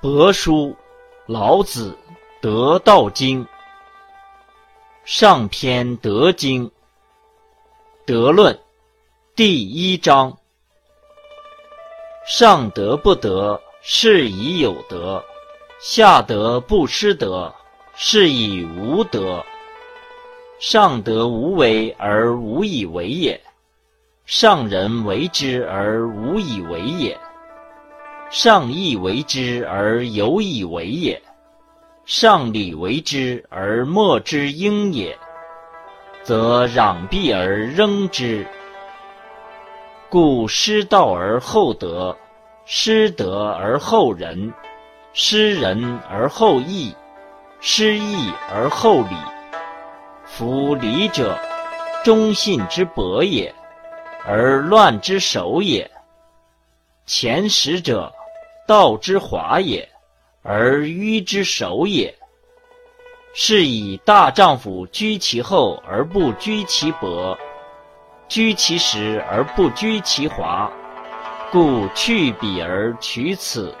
帛书，老子《得道经》上篇德经，德论第一章：上德不德，是以有德；下德不失德，是以无德。上德无为而无以为也，上人为之而无以为也。上义为之而有以为也，上礼为之而莫之应也，则攘臂而扔之。故失道而后德，失德而后仁，失仁而后义，失义而后礼。夫礼者，忠信之薄也，而乱之首也。前识者。道之华也，而迂之守也。是以大丈夫居其厚而不居其薄，居其实而不居其华。故去彼而取此。